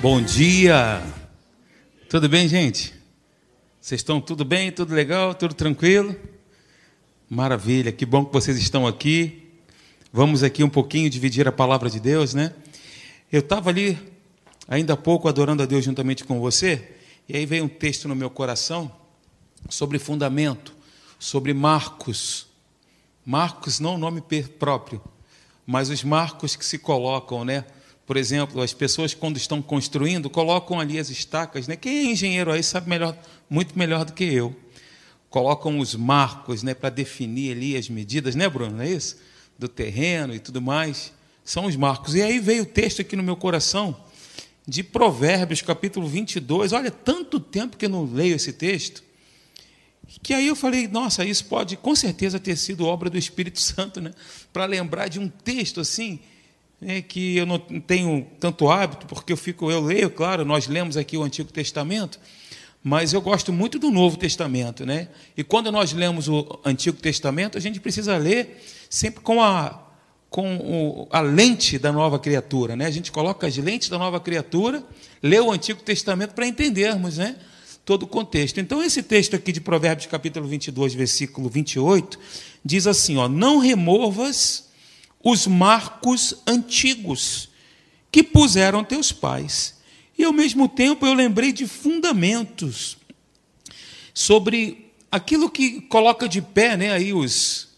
Bom dia! Tudo bem, gente? Vocês estão tudo bem? Tudo legal? Tudo tranquilo? Maravilha, que bom que vocês estão aqui. Vamos aqui um pouquinho dividir a palavra de Deus, né? Eu estava ali, ainda há pouco, adorando a Deus juntamente com você, e aí veio um texto no meu coração sobre fundamento, sobre marcos. Marcos, não o nome próprio, mas os marcos que se colocam, né? Por exemplo, as pessoas quando estão construindo colocam ali as estacas, né? Quem é engenheiro aí sabe melhor, muito melhor do que eu. Colocam os marcos, né, para definir ali as medidas, né, Bruno? Não é isso? Do terreno e tudo mais. São os marcos. E aí veio o texto aqui no meu coração de Provérbios, capítulo 22. Olha, tanto tempo que eu não leio esse texto. Que aí eu falei, nossa, isso pode com certeza ter sido obra do Espírito Santo, né? Para lembrar de um texto assim, é que eu não tenho tanto hábito, porque eu fico, eu leio, claro, nós lemos aqui o Antigo Testamento, mas eu gosto muito do Novo Testamento, né? E quando nós lemos o Antigo Testamento, a gente precisa ler sempre com a com a lente da nova criatura, né? A gente coloca as lentes da nova criatura, lê o Antigo Testamento para entendermos, né? Todo o contexto. Então, esse texto aqui de Provérbios, capítulo 22, versículo 28, diz assim: ó, Não removas os marcos antigos que puseram teus pais. E ao mesmo tempo eu lembrei de fundamentos sobre aquilo que coloca de pé, né, aí os,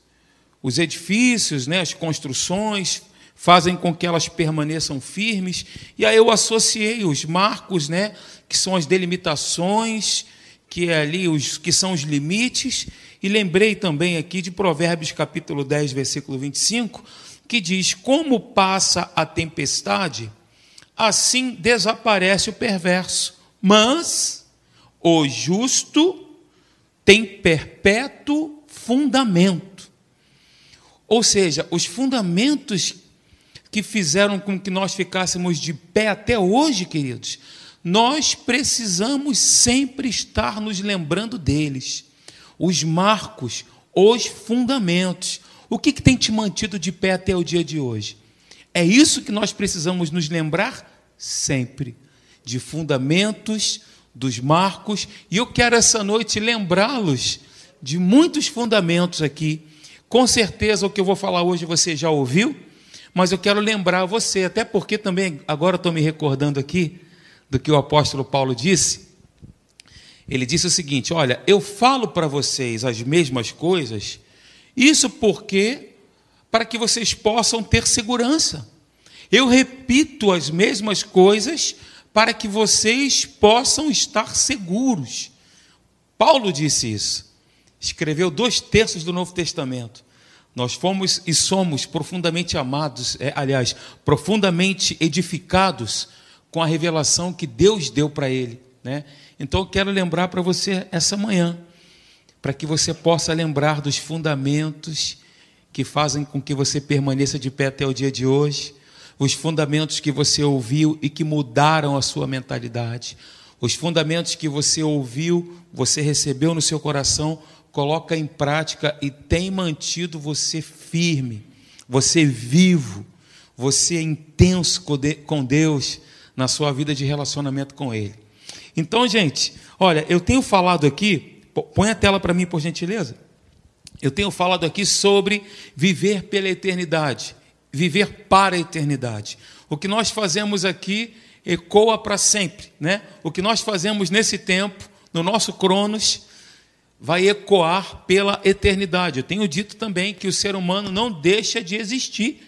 os edifícios, né, as construções, fazem com que elas permaneçam firmes. E aí eu associei os marcos, né, que são as delimitações, que é ali os que são os limites, e lembrei também aqui de Provérbios capítulo 10, versículo 25, que diz: Como passa a tempestade, assim desaparece o perverso, mas o justo tem perpétuo fundamento. Ou seja, os fundamentos que fizeram com que nós ficássemos de pé até hoje, queridos, nós precisamos sempre estar nos lembrando deles. Os marcos, os fundamentos, o que, que tem te mantido de pé até o dia de hoje? É isso que nós precisamos nos lembrar sempre, de fundamentos, dos marcos, e eu quero essa noite lembrá-los de muitos fundamentos aqui. Com certeza o que eu vou falar hoje você já ouviu, mas eu quero lembrar você, até porque também agora estou me recordando aqui do que o apóstolo Paulo disse. Ele disse o seguinte: Olha, eu falo para vocês as mesmas coisas isso porque para que vocês possam ter segurança. Eu repito as mesmas coisas para que vocês possam estar seguros. Paulo disse isso. Escreveu dois terços do Novo Testamento. Nós fomos e somos profundamente amados, é, aliás, profundamente edificados com a revelação que Deus deu para ele. Né? Então, eu quero lembrar para você essa manhã para que você possa lembrar dos fundamentos que fazem com que você permaneça de pé até o dia de hoje, os fundamentos que você ouviu e que mudaram a sua mentalidade, os fundamentos que você ouviu, você recebeu no seu coração, coloca em prática e tem mantido você firme, você vivo, você intenso com Deus na sua vida de relacionamento com Ele. Então, gente, olha, eu tenho falado aqui Põe a tela para mim, por gentileza. Eu tenho falado aqui sobre viver pela eternidade, viver para a eternidade. O que nós fazemos aqui ecoa para sempre, né? O que nós fazemos nesse tempo, no nosso Cronos, vai ecoar pela eternidade. Eu tenho dito também que o ser humano não deixa de existir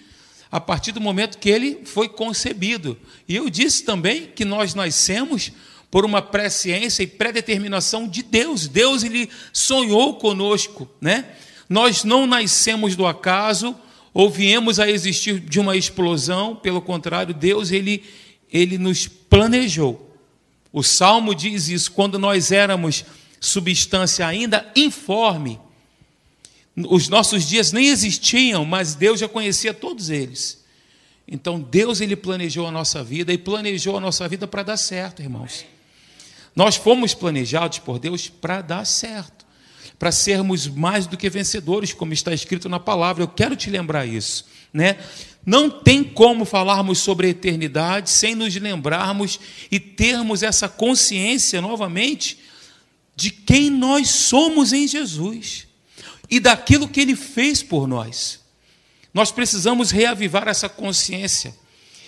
a partir do momento que ele foi concebido. E eu disse também que nós nascemos por uma presciência e predeterminação de Deus. Deus ele sonhou conosco, né? Nós não nascemos do acaso ou viemos a existir de uma explosão, pelo contrário, Deus ele ele nos planejou. O salmo diz isso quando nós éramos substância ainda informe. Os nossos dias nem existiam, mas Deus já conhecia todos eles. Então Deus ele planejou a nossa vida e planejou a nossa vida para dar certo, irmãos. Nós fomos planejados por Deus para dar certo. para sermos mais do que vencedores, como está escrito na palavra. Eu quero te lembrar isso, né? Não tem como falarmos sobre a eternidade sem nos lembrarmos e termos essa consciência novamente de quem nós somos em Jesus e daquilo que ele fez por nós. Nós precisamos reavivar essa consciência.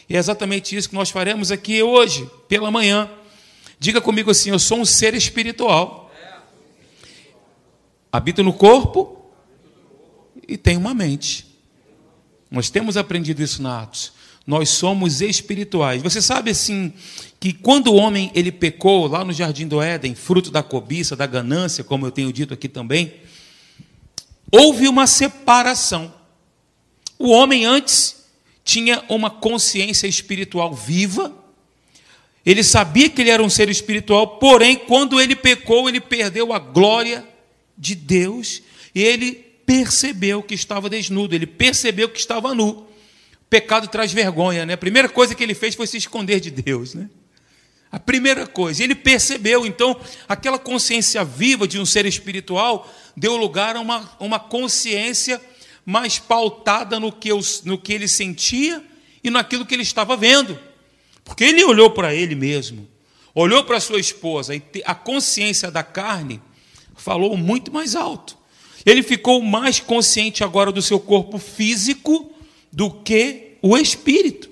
E é exatamente isso que nós faremos aqui hoje, pela manhã. Diga comigo assim: eu sou um ser espiritual. Habito no corpo e tenho uma mente. Nós temos aprendido isso na Atos. Nós somos espirituais. Você sabe assim que quando o homem ele pecou lá no jardim do Éden, fruto da cobiça, da ganância, como eu tenho dito aqui também, houve uma separação. O homem antes tinha uma consciência espiritual viva. Ele sabia que ele era um ser espiritual, porém, quando ele pecou, ele perdeu a glória de Deus e ele percebeu que estava desnudo, ele percebeu que estava nu. Pecado traz vergonha, né? A primeira coisa que ele fez foi se esconder de Deus, né? A primeira coisa, ele percebeu, então, aquela consciência viva de um ser espiritual deu lugar a uma, uma consciência mais pautada no que, os, no que ele sentia e naquilo que ele estava vendo. Porque ele olhou para ele mesmo, olhou para sua esposa, e a consciência da carne falou muito mais alto. Ele ficou mais consciente agora do seu corpo físico do que o espírito.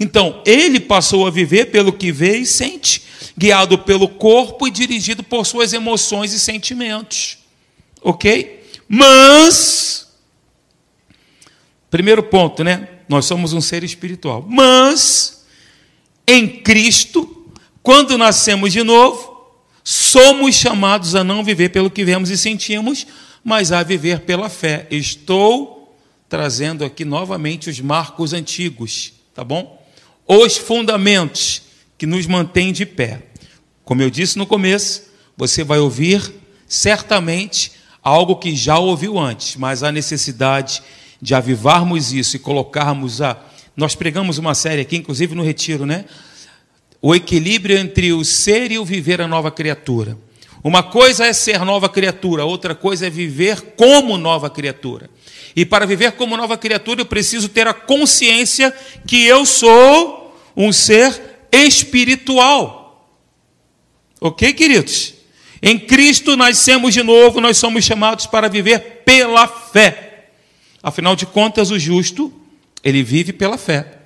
Então, ele passou a viver pelo que vê e sente, guiado pelo corpo e dirigido por suas emoções e sentimentos. Ok? Mas, primeiro ponto, né? Nós somos um ser espiritual. Mas, em Cristo, quando nascemos de novo, somos chamados a não viver pelo que vemos e sentimos, mas a viver pela fé. Estou trazendo aqui novamente os marcos antigos, tá bom? Os fundamentos que nos mantêm de pé. Como eu disse no começo, você vai ouvir certamente algo que já ouviu antes, mas a necessidade de avivarmos isso e colocarmos a. Nós pregamos uma série aqui, inclusive no Retiro, né? O equilíbrio entre o ser e o viver a nova criatura. Uma coisa é ser nova criatura, outra coisa é viver como nova criatura. E para viver como nova criatura, eu preciso ter a consciência que eu sou um ser espiritual. Ok, queridos? Em Cristo nascemos de novo, nós somos chamados para viver pela fé. Afinal de contas, o justo, ele vive pela fé.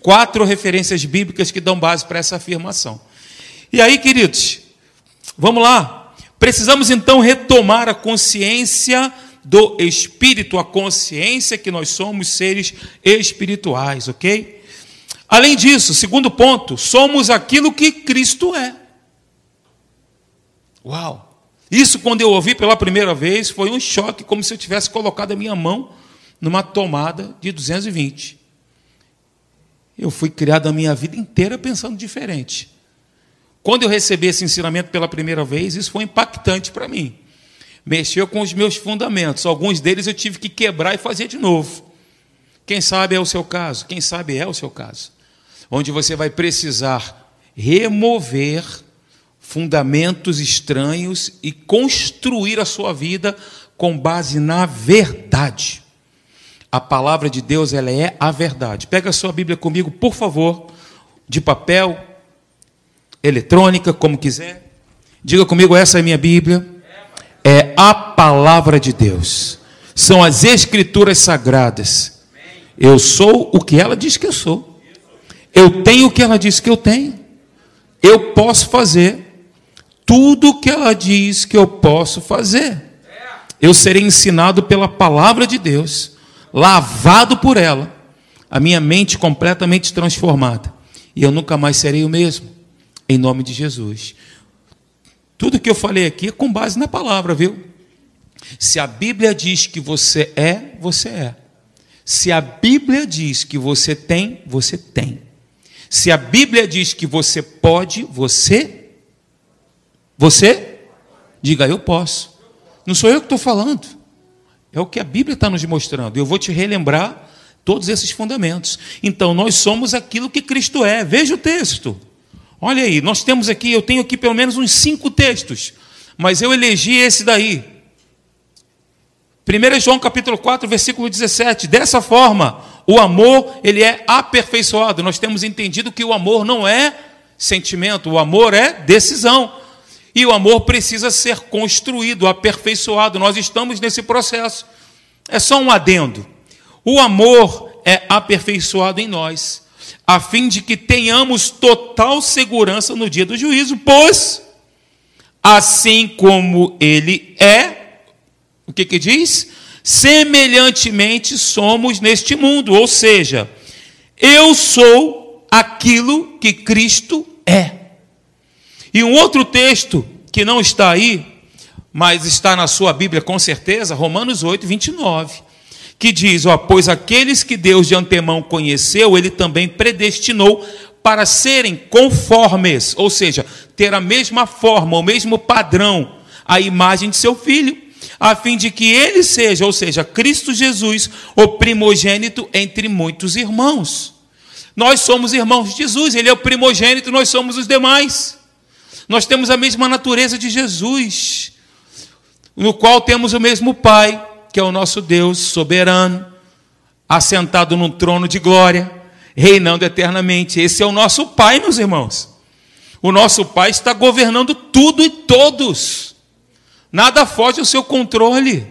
Quatro referências bíblicas que dão base para essa afirmação. E aí, queridos, vamos lá. Precisamos então retomar a consciência do espírito, a consciência que nós somos seres espirituais, ok? Além disso, segundo ponto, somos aquilo que Cristo é. Uau! Isso, quando eu ouvi pela primeira vez, foi um choque, como se eu tivesse colocado a minha mão numa tomada de 220. Eu fui criado a minha vida inteira pensando diferente. Quando eu recebi esse ensinamento pela primeira vez, isso foi impactante para mim. Mexeu com os meus fundamentos. Alguns deles eu tive que quebrar e fazer de novo. Quem sabe é o seu caso, quem sabe é o seu caso. Onde você vai precisar remover fundamentos estranhos e construir a sua vida com base na verdade. A palavra de Deus, ela é a verdade. Pega a sua Bíblia comigo, por favor, de papel, eletrônica, como quiser. Diga comigo, essa é minha Bíblia. É a palavra de Deus. São as escrituras sagradas. Eu sou o que ela diz que eu sou. Eu tenho o que ela diz que eu tenho. Eu posso fazer tudo o que ela diz que eu posso fazer. Eu serei ensinado pela palavra de Deus, lavado por ela, a minha mente completamente transformada. E eu nunca mais serei o mesmo em nome de Jesus. Tudo que eu falei aqui é com base na palavra, viu? Se a Bíblia diz que você é, você é. Se a Bíblia diz que você tem, você tem. Se a Bíblia diz que você pode, você. Você? Diga, eu posso. Não sou eu que estou falando. É o que a Bíblia está nos mostrando. Eu vou te relembrar todos esses fundamentos. Então, nós somos aquilo que Cristo é. Veja o texto. Olha aí, nós temos aqui, eu tenho aqui pelo menos uns cinco textos, mas eu elegi esse daí. 1 João capítulo 4, versículo 17. Dessa forma, o amor, ele é aperfeiçoado. Nós temos entendido que o amor não é sentimento, o amor é decisão. E o amor precisa ser construído, aperfeiçoado. Nós estamos nesse processo. É só um adendo. O amor é aperfeiçoado em nós, a fim de que tenhamos total segurança no dia do juízo, pois assim como ele é, o que que diz? Semelhantemente somos neste mundo, ou seja, eu sou aquilo que Cristo é. E um outro texto que não está aí, mas está na sua Bíblia com certeza, Romanos 8, 29, que diz: ó, Pois aqueles que Deus de antemão conheceu, ele também predestinou para serem conformes, ou seja, ter a mesma forma, o mesmo padrão, a imagem de seu filho, a fim de que ele seja, ou seja, Cristo Jesus, o primogênito entre muitos irmãos. Nós somos irmãos de Jesus, ele é o primogênito, nós somos os demais. Nós temos a mesma natureza de Jesus, no qual temos o mesmo Pai, que é o nosso Deus soberano, assentado num trono de glória reinando eternamente. Esse é o nosso Pai, meus irmãos. O nosso Pai está governando tudo e todos. Nada foge ao seu controle.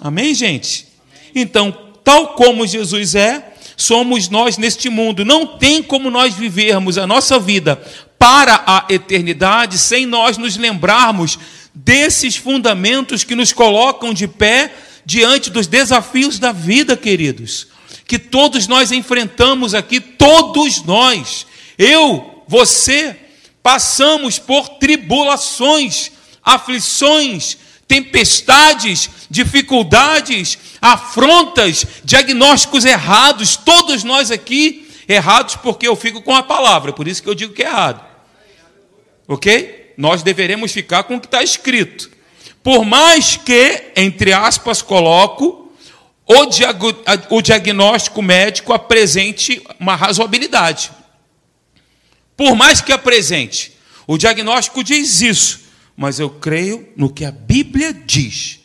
Amém, gente? Então, tal como Jesus é, somos nós neste mundo. Não tem como nós vivermos a nossa vida para a eternidade sem nós nos lembrarmos desses fundamentos que nos colocam de pé diante dos desafios da vida, queridos que todos nós enfrentamos aqui, todos nós, eu, você, passamos por tribulações, aflições, tempestades, dificuldades, afrontas, diagnósticos errados, todos nós aqui errados porque eu fico com a palavra, por isso que eu digo que é errado. Ok? Nós deveremos ficar com o que está escrito. Por mais que, entre aspas, coloco, o, diag o diagnóstico médico apresente uma razoabilidade. Por mais que apresente, o diagnóstico diz isso, mas eu creio no que a Bíblia diz.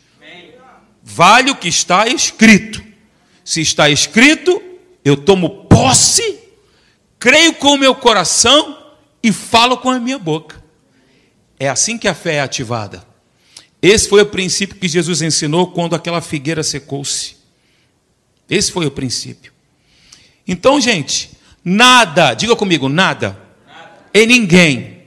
Vale o que está escrito. Se está escrito, eu tomo posse, creio com o meu coração e falo com a minha boca. É assim que a fé é ativada. Esse foi o princípio que Jesus ensinou quando aquela figueira secou-se. Esse foi o princípio. Então, gente, nada, diga comigo, nada, nada. e ninguém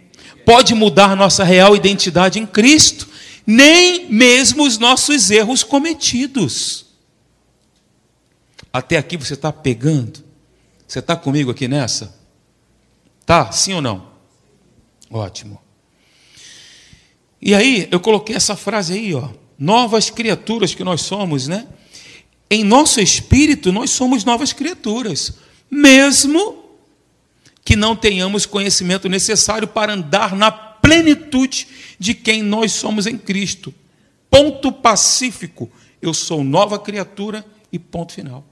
pode mudar nossa real identidade em Cristo, nem mesmo os nossos erros cometidos. Até aqui você está pegando? Você está comigo aqui nessa? Tá? Sim ou não? Ótimo. E aí, eu coloquei essa frase aí, ó. Novas criaturas que nós somos, né? em nosso espírito nós somos novas criaturas, mesmo que não tenhamos conhecimento necessário para andar na plenitude de quem nós somos em Cristo. Ponto pacífico. Eu sou nova criatura e ponto final.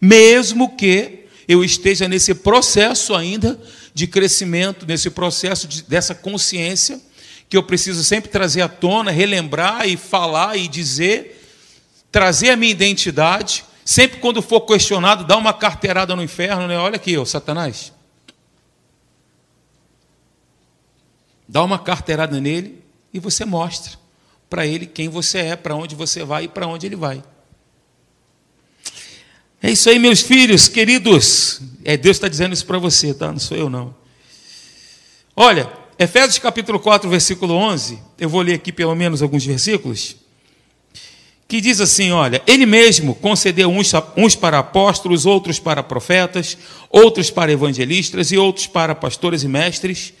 Mesmo que eu esteja nesse processo ainda de crescimento, nesse processo de, dessa consciência, que eu preciso sempre trazer à tona, relembrar e falar e dizer trazer a minha identidade, sempre quando for questionado, dar uma carteirada no inferno, né? Olha aqui, ó, Satanás. Dá uma carteirada nele e você mostra para ele quem você é, para onde você vai e para onde ele vai. É isso aí, meus filhos, queridos. É Deus está dizendo isso para você, tá? Não sou eu, não. Olha, Efésios capítulo 4, versículo 11. Eu vou ler aqui pelo menos alguns versículos que diz assim: olha, ele mesmo concedeu uns, uns para apóstolos, outros para profetas, outros para evangelistas e outros para pastores e mestres,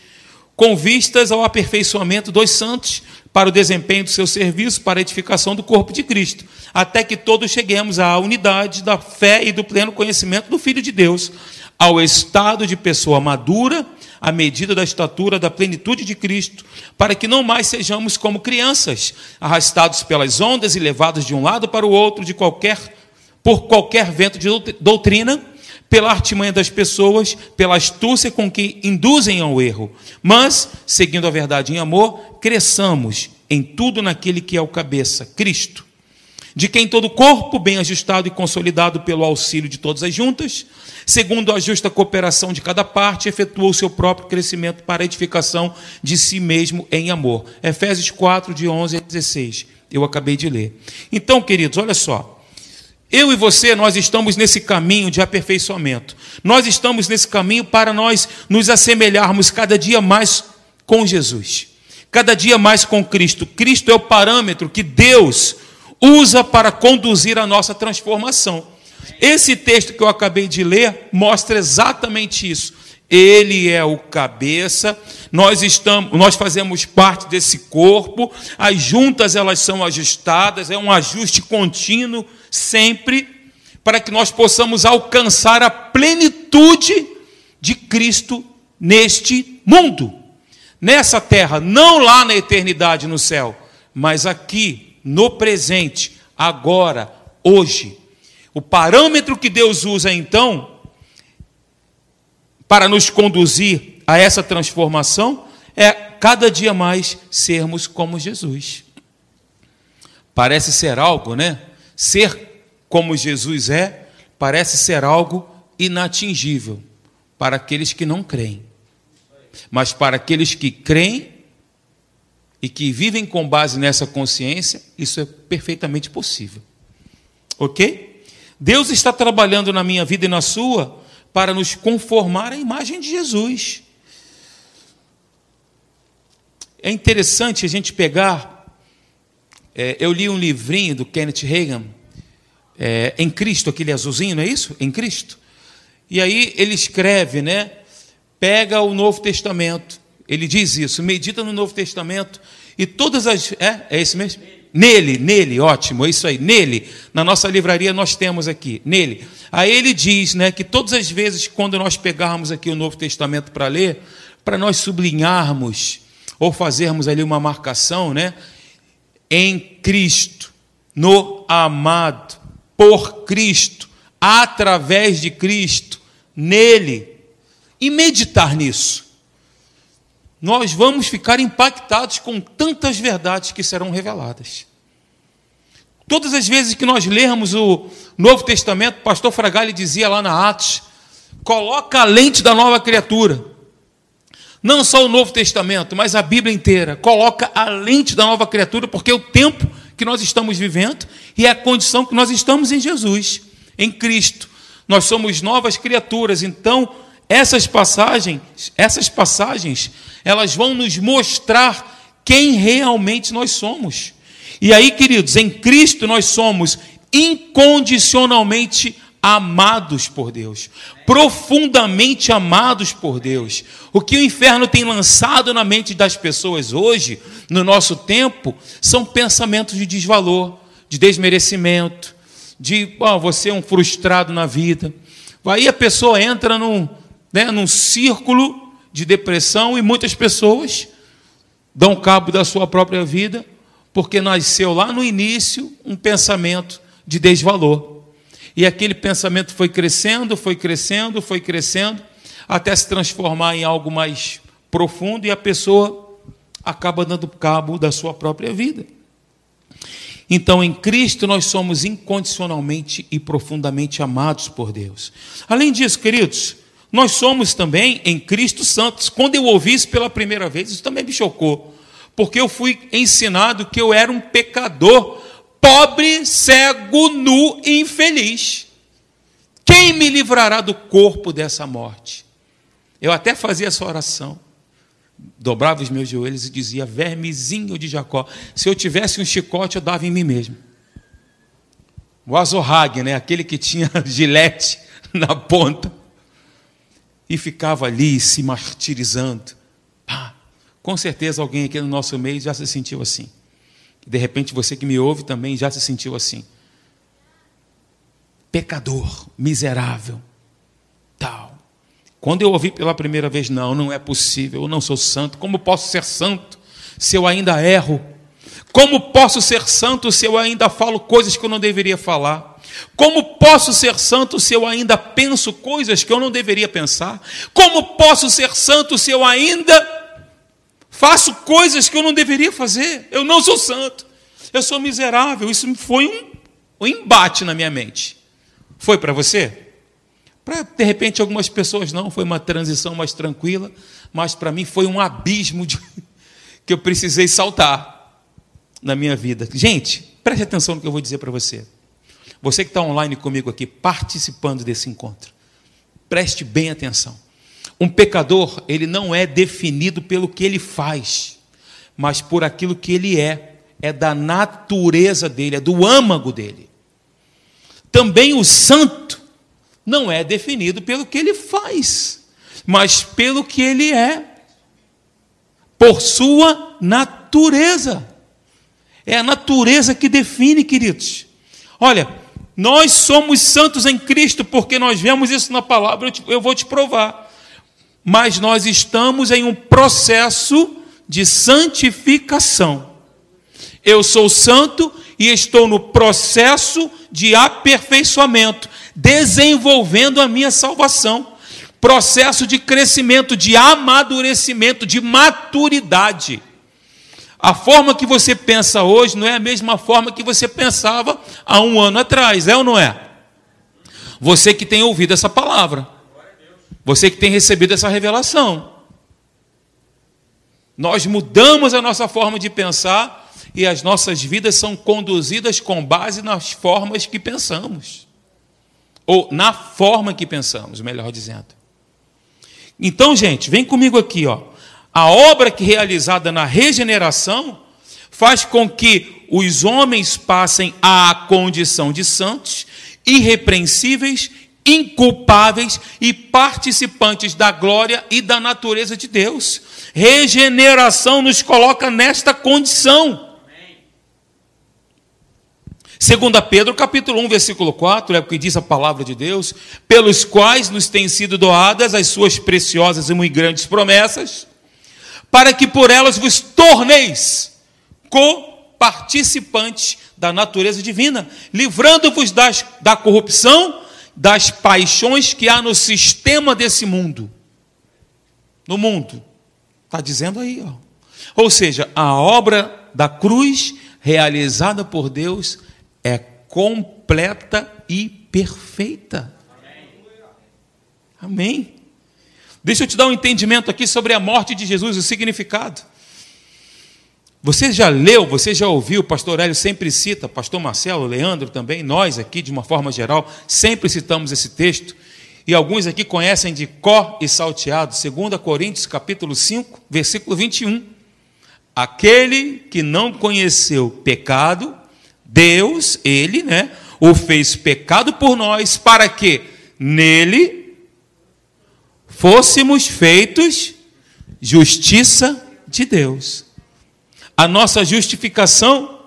com vistas ao aperfeiçoamento dos santos, para o desempenho do seu serviço, para a edificação do corpo de Cristo, até que todos cheguemos à unidade da fé e do pleno conhecimento do Filho de Deus, ao estado de pessoa madura à medida da estatura da plenitude de Cristo, para que não mais sejamos como crianças, arrastados pelas ondas e levados de um lado para o outro de qualquer por qualquer vento de doutrina, pela artimanha das pessoas, pela astúcia com que induzem ao erro, mas, seguindo a verdade em amor, cresçamos em tudo naquele que é o cabeça, Cristo, de quem todo o corpo, bem ajustado e consolidado pelo auxílio de todas as juntas, segundo a justa cooperação de cada parte, efetua o seu próprio crescimento para a edificação de si mesmo em amor. Efésios 4, de 11 a 16. Eu acabei de ler. Então, queridos, olha só. Eu e você, nós estamos nesse caminho de aperfeiçoamento. Nós estamos nesse caminho para nós nos assemelharmos cada dia mais com Jesus. Cada dia mais com Cristo. Cristo é o parâmetro que Deus usa para conduzir a nossa transformação. Esse texto que eu acabei de ler mostra exatamente isso. Ele é o cabeça, nós estamos, nós fazemos parte desse corpo, as juntas elas são ajustadas, é um ajuste contínuo sempre para que nós possamos alcançar a plenitude de Cristo neste mundo. Nessa terra, não lá na eternidade no céu, mas aqui no presente, agora, hoje. O parâmetro que Deus usa então para nos conduzir a essa transformação é cada dia mais sermos como Jesus. Parece ser algo, né? Ser como Jesus é, parece ser algo inatingível para aqueles que não creem. Mas para aqueles que creem e que vivem com base nessa consciência, isso é perfeitamente possível. Ok? Deus está trabalhando na minha vida e na sua para nos conformar à imagem de Jesus. É interessante a gente pegar. É, eu li um livrinho do Kenneth Reagan, é, Em Cristo, aquele azulzinho, não é isso? Em Cristo. E aí ele escreve, né? Pega o Novo Testamento. Ele diz isso, medita no Novo Testamento e todas as. É, é isso mesmo? Nele, nele, ótimo, é isso aí, nele. Na nossa livraria nós temos aqui, nele. Aí ele diz né, que todas as vezes, quando nós pegarmos aqui o Novo Testamento para ler, para nós sublinharmos ou fazermos ali uma marcação, né? Em Cristo, no amado, por Cristo, através de Cristo, nele, e meditar nisso. Nós vamos ficar impactados com tantas verdades que serão reveladas. Todas as vezes que nós lermos o Novo Testamento, o pastor Fragali dizia lá na Atos, coloca a lente da nova criatura. Não só o Novo Testamento, mas a Bíblia inteira. Coloca a lente da nova criatura, porque é o tempo que nós estamos vivendo e é a condição que nós estamos em Jesus, em Cristo. Nós somos novas criaturas, então essas passagens, essas passagens, elas vão nos mostrar quem realmente nós somos. E aí, queridos, em Cristo nós somos incondicionalmente amados por Deus, profundamente amados por Deus. O que o inferno tem lançado na mente das pessoas hoje, no nosso tempo, são pensamentos de desvalor, de desmerecimento, de oh, você é um frustrado na vida. Aí a pessoa entra num, né, num círculo de depressão e muitas pessoas dão cabo da sua própria vida porque nasceu lá no início um pensamento de desvalor. E aquele pensamento foi crescendo, foi crescendo, foi crescendo, até se transformar em algo mais profundo e a pessoa acaba dando cabo da sua própria vida. Então, em Cristo, nós somos incondicionalmente e profundamente amados por Deus. Além disso, queridos, nós somos também em Cristo santos. Quando eu ouvi isso pela primeira vez, isso também me chocou porque eu fui ensinado que eu era um pecador, pobre, cego, nu e infeliz. Quem me livrará do corpo dessa morte? Eu até fazia essa oração. Dobrava os meus joelhos e dizia: Vermezinho de Jacó. Se eu tivesse um chicote, eu dava em mim mesmo. O azorrague, né? aquele que tinha gilete na ponta. E ficava ali se martirizando. Pá, com certeza alguém aqui no nosso meio já se sentiu assim. De repente você que me ouve também já se sentiu assim. Pecador, miserável, tal. Quando eu ouvi pela primeira vez, não, não é possível, eu não sou santo. Como posso ser santo se eu ainda erro? Como posso ser santo se eu ainda falo coisas que eu não deveria falar? Como posso ser santo se eu ainda penso coisas que eu não deveria pensar? Como posso ser santo se eu ainda Faço coisas que eu não deveria fazer. Eu não sou santo. Eu sou miserável. Isso foi um, um embate na minha mente. Foi para você? Para, de repente, algumas pessoas não. Foi uma transição mais tranquila. Mas para mim foi um abismo de, que eu precisei saltar na minha vida. Gente, preste atenção no que eu vou dizer para você. Você que está online comigo aqui, participando desse encontro, preste bem atenção. Um pecador, ele não é definido pelo que ele faz, mas por aquilo que ele é, é da natureza dele, é do âmago dele. Também o santo não é definido pelo que ele faz, mas pelo que ele é, por sua natureza. É a natureza que define, queridos. Olha, nós somos santos em Cristo porque nós vemos isso na palavra, eu, vou te provar. Mas nós estamos em um processo de santificação. Eu sou santo e estou no processo de aperfeiçoamento, desenvolvendo a minha salvação. Processo de crescimento, de amadurecimento, de maturidade. A forma que você pensa hoje não é a mesma forma que você pensava há um ano atrás, é ou não é? Você que tem ouvido essa palavra, você que tem recebido essa revelação. Nós mudamos a nossa forma de pensar e as nossas vidas são conduzidas com base nas formas que pensamos. Ou na forma que pensamos, melhor dizendo. Então, gente, vem comigo aqui, ó. A obra que realizada na regeneração faz com que os homens passem à condição de santos, irrepreensíveis, inculpáveis e participantes da glória e da natureza de Deus. Regeneração nos coloca nesta condição. Segunda Pedro, capítulo 1, versículo 4, é o que diz a palavra de Deus, pelos quais nos têm sido doadas as suas preciosas e muito grandes promessas, para que por elas vos torneis co-participantes da natureza divina, livrando-vos da corrupção, das paixões que há no sistema desse mundo. No mundo. Está dizendo aí, ó. Ou seja, a obra da cruz realizada por Deus é completa e perfeita. Amém. Deixa eu te dar um entendimento aqui sobre a morte de Jesus, o significado. Você já leu, você já ouviu, o pastor Hélio sempre cita, pastor Marcelo, Leandro também, nós aqui, de uma forma geral, sempre citamos esse texto, e alguns aqui conhecem de có e salteado, 2 Coríntios capítulo 5, versículo 21. Aquele que não conheceu pecado, Deus, ele, né, o fez pecado por nós, para que nele fôssemos feitos justiça de Deus. A nossa justificação,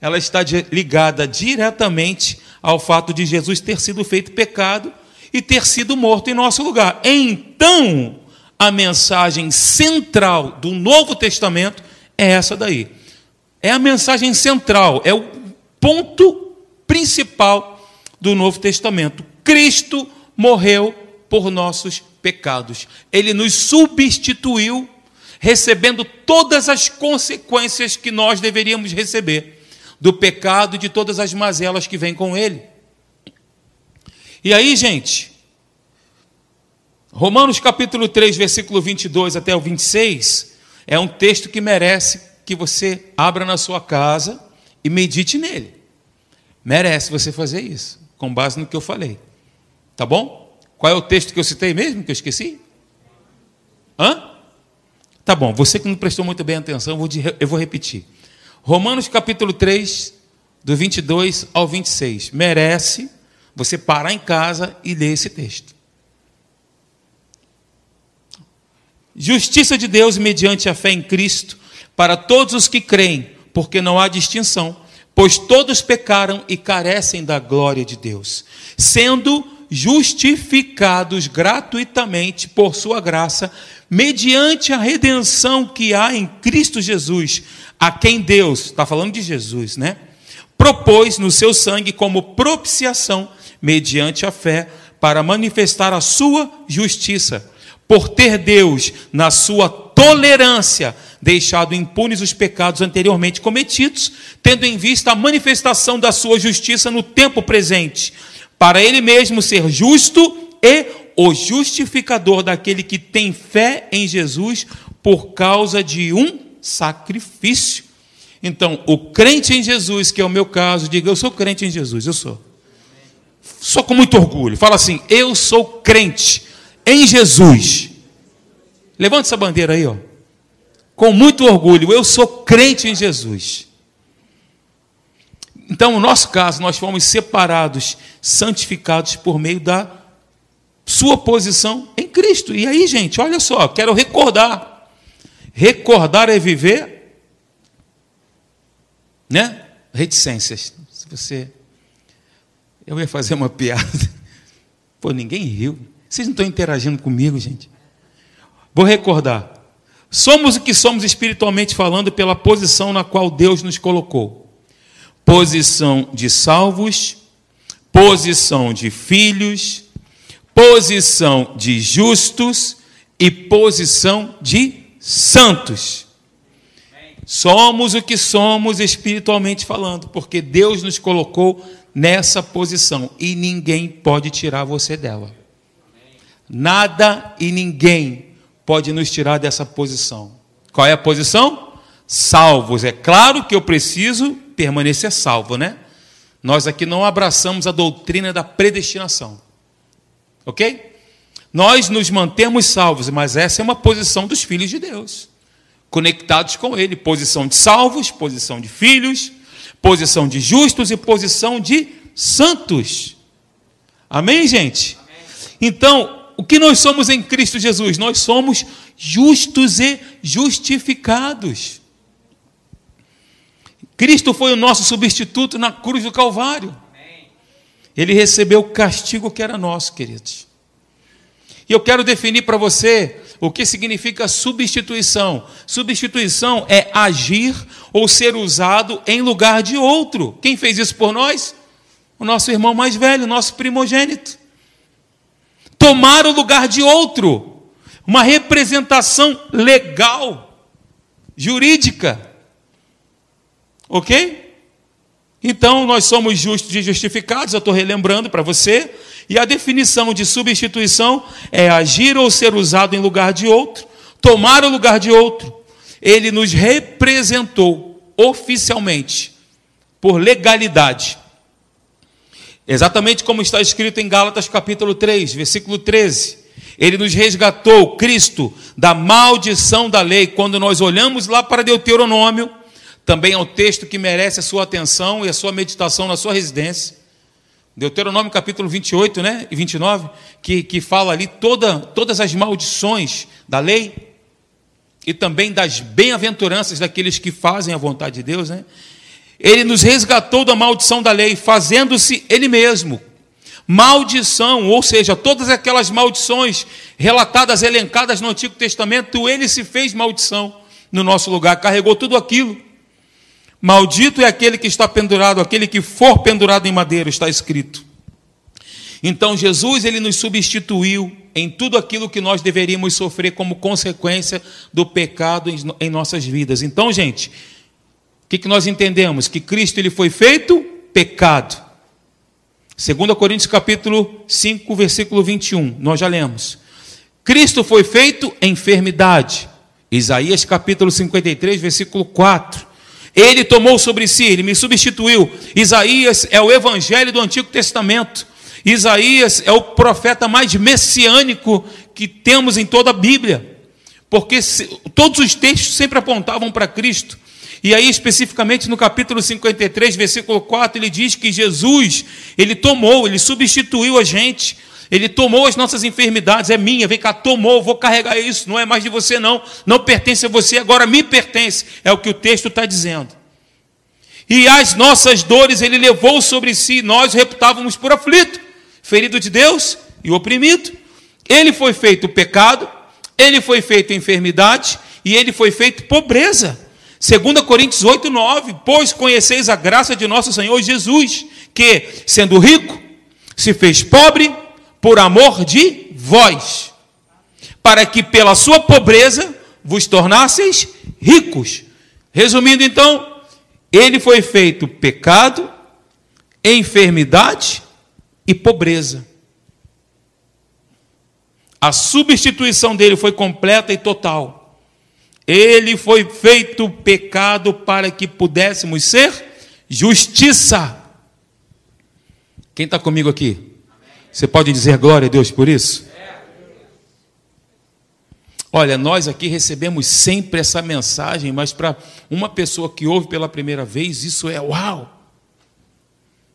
ela está ligada diretamente ao fato de Jesus ter sido feito pecado e ter sido morto em nosso lugar. Então, a mensagem central do Novo Testamento é essa daí. É a mensagem central, é o ponto principal do Novo Testamento. Cristo morreu por nossos pecados. Ele nos substituiu, recebendo todas as consequências que nós deveríamos receber do pecado e de todas as mazelas que vêm com ele. E aí, gente, Romanos capítulo 3, versículo 22 até o 26, é um texto que merece que você abra na sua casa e medite nele. Merece você fazer isso, com base no que eu falei. Tá bom? Qual é o texto que eu citei mesmo, que eu esqueci? Hã? Tá bom, você que não prestou muito bem atenção, eu vou, repetir. Romanos capítulo 3, do 22 ao 26. Merece você parar em casa e ler esse texto. Justiça de Deus mediante a fé em Cristo para todos os que creem, porque não há distinção, pois todos pecaram e carecem da glória de Deus, sendo justificados gratuitamente por sua graça, mediante a redenção que há em Cristo Jesus, a quem Deus, está falando de Jesus, né? Propôs no seu sangue como propiciação, mediante a fé, para manifestar a sua justiça, por ter Deus, na sua tolerância, deixado impunes os pecados anteriormente cometidos, tendo em vista a manifestação da sua justiça no tempo presente, para ele mesmo ser justo e o justificador daquele que tem fé em Jesus por causa de um sacrifício. Então, o crente em Jesus, que é o meu caso, diga: Eu sou crente em Jesus, eu sou. Só com muito orgulho. Fala assim: Eu sou crente em Jesus. Levante essa bandeira aí, ó. Com muito orgulho, eu sou crente em Jesus. Então, no nosso caso, nós fomos separados, santificados por meio da sua posição em Cristo. E aí, gente, olha só, quero recordar. Recordar é viver, né? Reticências. Se você. Eu ia fazer uma piada. Pô, ninguém riu. Vocês não estão interagindo comigo, gente. Vou recordar. Somos o que somos espiritualmente falando pela posição na qual Deus nos colocou: posição de salvos, posição de filhos, posição de justos e posição de santos. Somos o que somos espiritualmente falando, porque Deus nos colocou nessa posição e ninguém pode tirar você dela. Nada e ninguém pode nos tirar dessa posição. Qual é a posição? Salvos. É claro que eu preciso permanecer salvo, né? Nós aqui não abraçamos a doutrina da predestinação. Ok? Nós nos mantemos salvos, mas essa é uma posição dos filhos de Deus, conectados com Ele. Posição de salvos, posição de filhos, posição de justos e posição de santos. Amém, gente? Amém. Então, o que nós somos em Cristo Jesus? Nós somos justos e justificados. Cristo foi o nosso substituto na cruz do Calvário. Ele recebeu o castigo que era nosso, queridos. E eu quero definir para você o que significa substituição. Substituição é agir ou ser usado em lugar de outro. Quem fez isso por nós? O nosso irmão mais velho, o nosso primogênito tomar o lugar de outro, uma representação legal, jurídica. Ok? Então, nós somos justos e justificados, eu estou relembrando para você, e a definição de substituição é agir ou ser usado em lugar de outro, tomar o lugar de outro. Ele nos representou oficialmente, por legalidade, Exatamente como está escrito em Gálatas capítulo 3, versículo 13. Ele nos resgatou, Cristo, da maldição da lei. Quando nós olhamos lá para Deuteronômio, também é um texto que merece a sua atenção e a sua meditação na sua residência. Deuteronômio capítulo 28 né, e 29, que, que fala ali toda, todas as maldições da lei e também das bem-aventuranças daqueles que fazem a vontade de Deus. Né? Ele nos resgatou da maldição da lei, fazendo-se Ele mesmo. Maldição, ou seja, todas aquelas maldições relatadas, elencadas no Antigo Testamento, Ele se fez maldição no nosso lugar, carregou tudo aquilo. Maldito é aquele que está pendurado, aquele que for pendurado em madeira, está escrito. Então Jesus ele nos substituiu em tudo aquilo que nós deveríamos sofrer como consequência do pecado em nossas vidas. Então, gente, o que, que nós entendemos? Que Cristo ele foi feito pecado. 2 Coríntios capítulo 5, versículo 21, nós já lemos. Cristo foi feito enfermidade. Isaías capítulo 53, versículo 4. Ele tomou sobre si, ele me substituiu. Isaías é o evangelho do Antigo Testamento. Isaías é o profeta mais messiânico que temos em toda a Bíblia. Porque todos os textos sempre apontavam para Cristo. E aí, especificamente no capítulo 53, versículo 4, ele diz que Jesus, ele tomou, ele substituiu a gente, ele tomou as nossas enfermidades, é minha, vem cá, tomou, vou carregar isso, não é mais de você, não, não pertence a você, agora me pertence, é o que o texto está dizendo. E as nossas dores ele levou sobre si, nós reputávamos por aflito, ferido de Deus e oprimido. Ele foi feito pecado, ele foi feito enfermidade e ele foi feito pobreza. 2 Coríntios 8, 9: Pois conheceis a graça de nosso Senhor Jesus, que, sendo rico, se fez pobre por amor de vós, para que pela sua pobreza vos tornasseis ricos. Resumindo, então, ele foi feito pecado, enfermidade e pobreza. A substituição dele foi completa e total. Ele foi feito pecado para que pudéssemos ser justiça. Quem está comigo aqui? Você pode dizer glória a Deus por isso? Olha, nós aqui recebemos sempre essa mensagem, mas para uma pessoa que ouve pela primeira vez, isso é uau!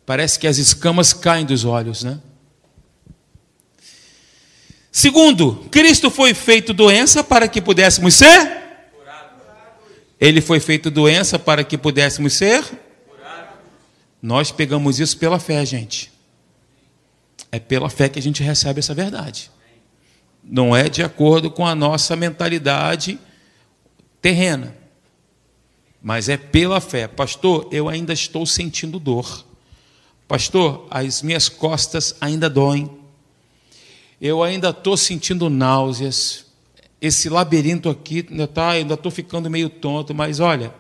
Parece que as escamas caem dos olhos, né? Segundo, Cristo foi feito doença para que pudéssemos ser? Ele foi feito doença para que pudéssemos ser? Nós pegamos isso pela fé, gente. É pela fé que a gente recebe essa verdade. Não é de acordo com a nossa mentalidade terrena. Mas é pela fé. Pastor, eu ainda estou sentindo dor. Pastor, as minhas costas ainda doem eu ainda estou sentindo náuseas, esse labirinto aqui ainda tá, ainda estou ficando meio tonto, mas olha,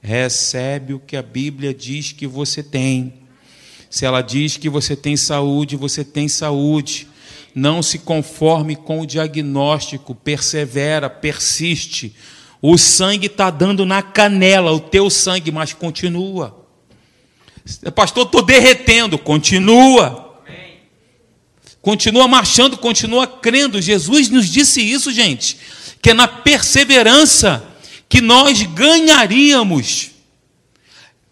recebe o que a Bíblia diz que você tem. Se ela diz que você tem saúde, você tem saúde. Não se conforme com o diagnóstico, persevera, persiste. O sangue está dando na canela, o teu sangue, mas continua. Pastor, estou derretendo, continua. Continua marchando, continua crendo. Jesus nos disse isso, gente, que é na perseverança que nós ganharíamos.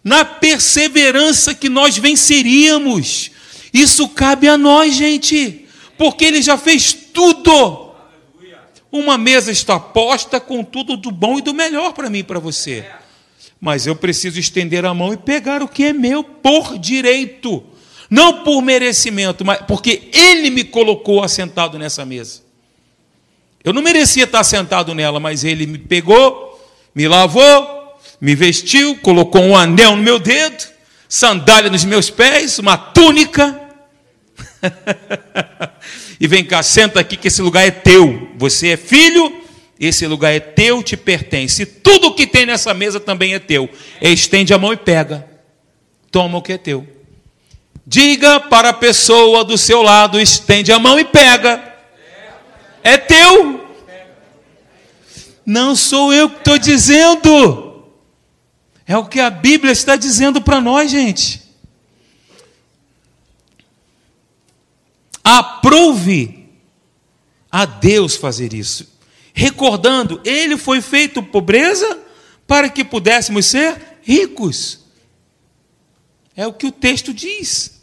Na perseverança que nós venceríamos. Isso cabe a nós, gente, porque ele já fez tudo. Uma mesa está posta com tudo do bom e do melhor para mim e para você. Mas eu preciso estender a mão e pegar o que é meu por direito não por merecimento, mas porque Ele me colocou assentado nessa mesa. Eu não merecia estar sentado nela, mas Ele me pegou, me lavou, me vestiu, colocou um anel no meu dedo, sandália nos meus pés, uma túnica. e vem cá, senta aqui que esse lugar é teu. Você é filho, esse lugar é teu, te pertence. Tudo que tem nessa mesa também é teu. Estende a mão e pega. Toma o que é teu. Diga para a pessoa do seu lado, estende a mão e pega. É teu. Não sou eu que estou dizendo. É o que a Bíblia está dizendo para nós, gente. Aprove a Deus fazer isso. Recordando, ele foi feito pobreza para que pudéssemos ser ricos. É o que o texto diz.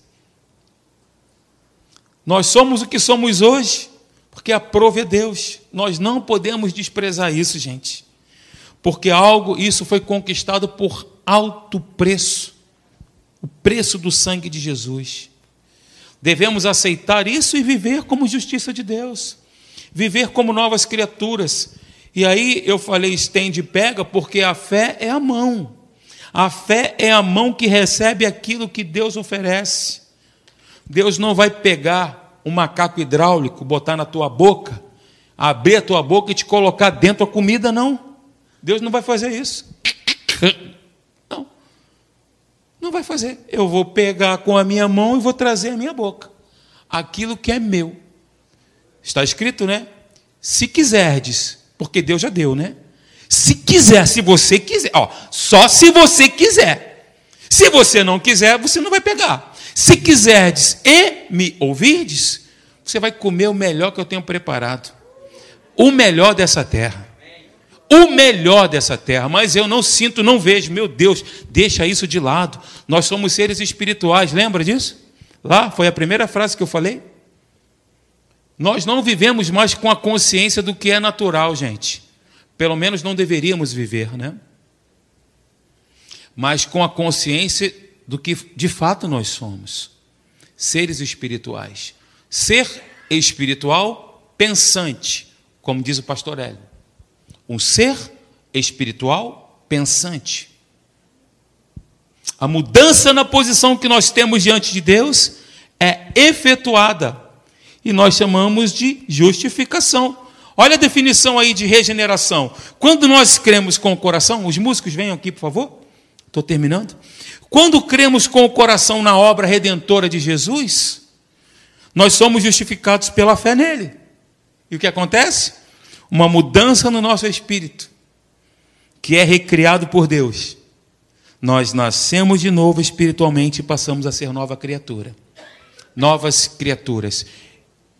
Nós somos o que somos hoje, porque aprove é Deus. Nós não podemos desprezar isso, gente. Porque algo, isso foi conquistado por alto preço o preço do sangue de Jesus. Devemos aceitar isso e viver como justiça de Deus, viver como novas criaturas. E aí eu falei estende e pega, porque a fé é a mão. A fé é a mão que recebe aquilo que Deus oferece. Deus não vai pegar um macaco hidráulico, botar na tua boca, abrir a tua boca e te colocar dentro da comida, não. Deus não vai fazer isso. Não. Não vai fazer. Eu vou pegar com a minha mão e vou trazer a minha boca. Aquilo que é meu. Está escrito, né? Se quiserdes, porque Deus já deu, né? Se quiser, se você quiser, ó, só se você quiser. Se você não quiser, você não vai pegar. Se quiserdes e me ouvirdes, você vai comer o melhor que eu tenho preparado. O melhor dessa terra. O melhor dessa terra, mas eu não sinto, não vejo. Meu Deus, deixa isso de lado. Nós somos seres espirituais, lembra disso? Lá foi a primeira frase que eu falei. Nós não vivemos mais com a consciência do que é natural, gente. Pelo menos não deveríamos viver, né? Mas com a consciência do que de fato nós somos, seres espirituais. Ser espiritual pensante, como diz o pastor Hélio. Um ser espiritual pensante. A mudança na posição que nós temos diante de Deus é efetuada e nós chamamos de justificação. Olha a definição aí de regeneração. Quando nós cremos com o coração, os músicos venham aqui, por favor. Estou terminando. Quando cremos com o coração na obra redentora de Jesus, nós somos justificados pela fé nele. E o que acontece? Uma mudança no nosso espírito, que é recriado por Deus. Nós nascemos de novo espiritualmente e passamos a ser nova criatura. Novas criaturas.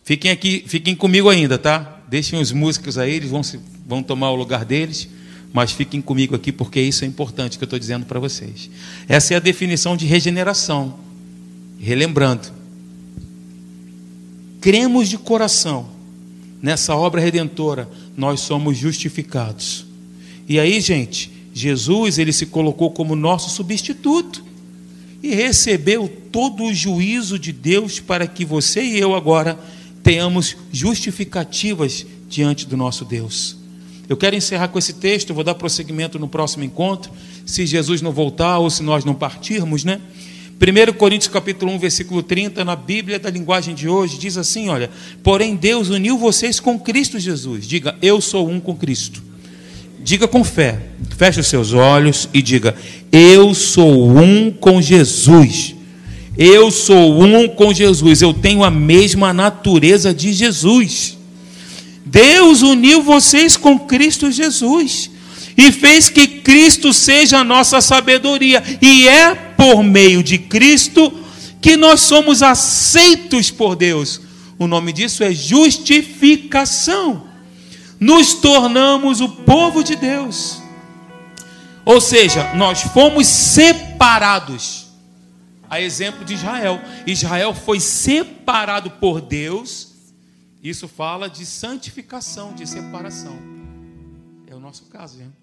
Fiquem aqui, fiquem comigo ainda, tá? Deixem os músicos aí, eles vão, vão tomar o lugar deles mas fiquem comigo aqui porque isso é importante que eu estou dizendo para vocês. Essa é a definição de regeneração. Relembrando, cremos de coração nessa obra redentora, nós somos justificados. E aí, gente, Jesus ele se colocou como nosso substituto e recebeu todo o juízo de Deus para que você e eu agora tenhamos justificativas diante do nosso Deus. Eu quero encerrar com esse texto, vou dar prosseguimento no próximo encontro, se Jesus não voltar ou se nós não partirmos, né? 1 Coríntios capítulo 1, versículo 30, na Bíblia da linguagem de hoje, diz assim, olha, porém Deus uniu vocês com Cristo Jesus. Diga, eu sou um com Cristo. Diga com fé. Feche os seus olhos e diga, eu sou um com Jesus. Eu sou um com Jesus. Eu tenho a mesma natureza de Jesus. Deus uniu vocês com Cristo Jesus e fez que Cristo seja a nossa sabedoria, e é por meio de Cristo que nós somos aceitos por Deus. O nome disso é justificação. Nos tornamos o povo de Deus. Ou seja, nós fomos separados. A exemplo de Israel. Israel foi separado por Deus isso fala de santificação, de separação. É o nosso caso, gente.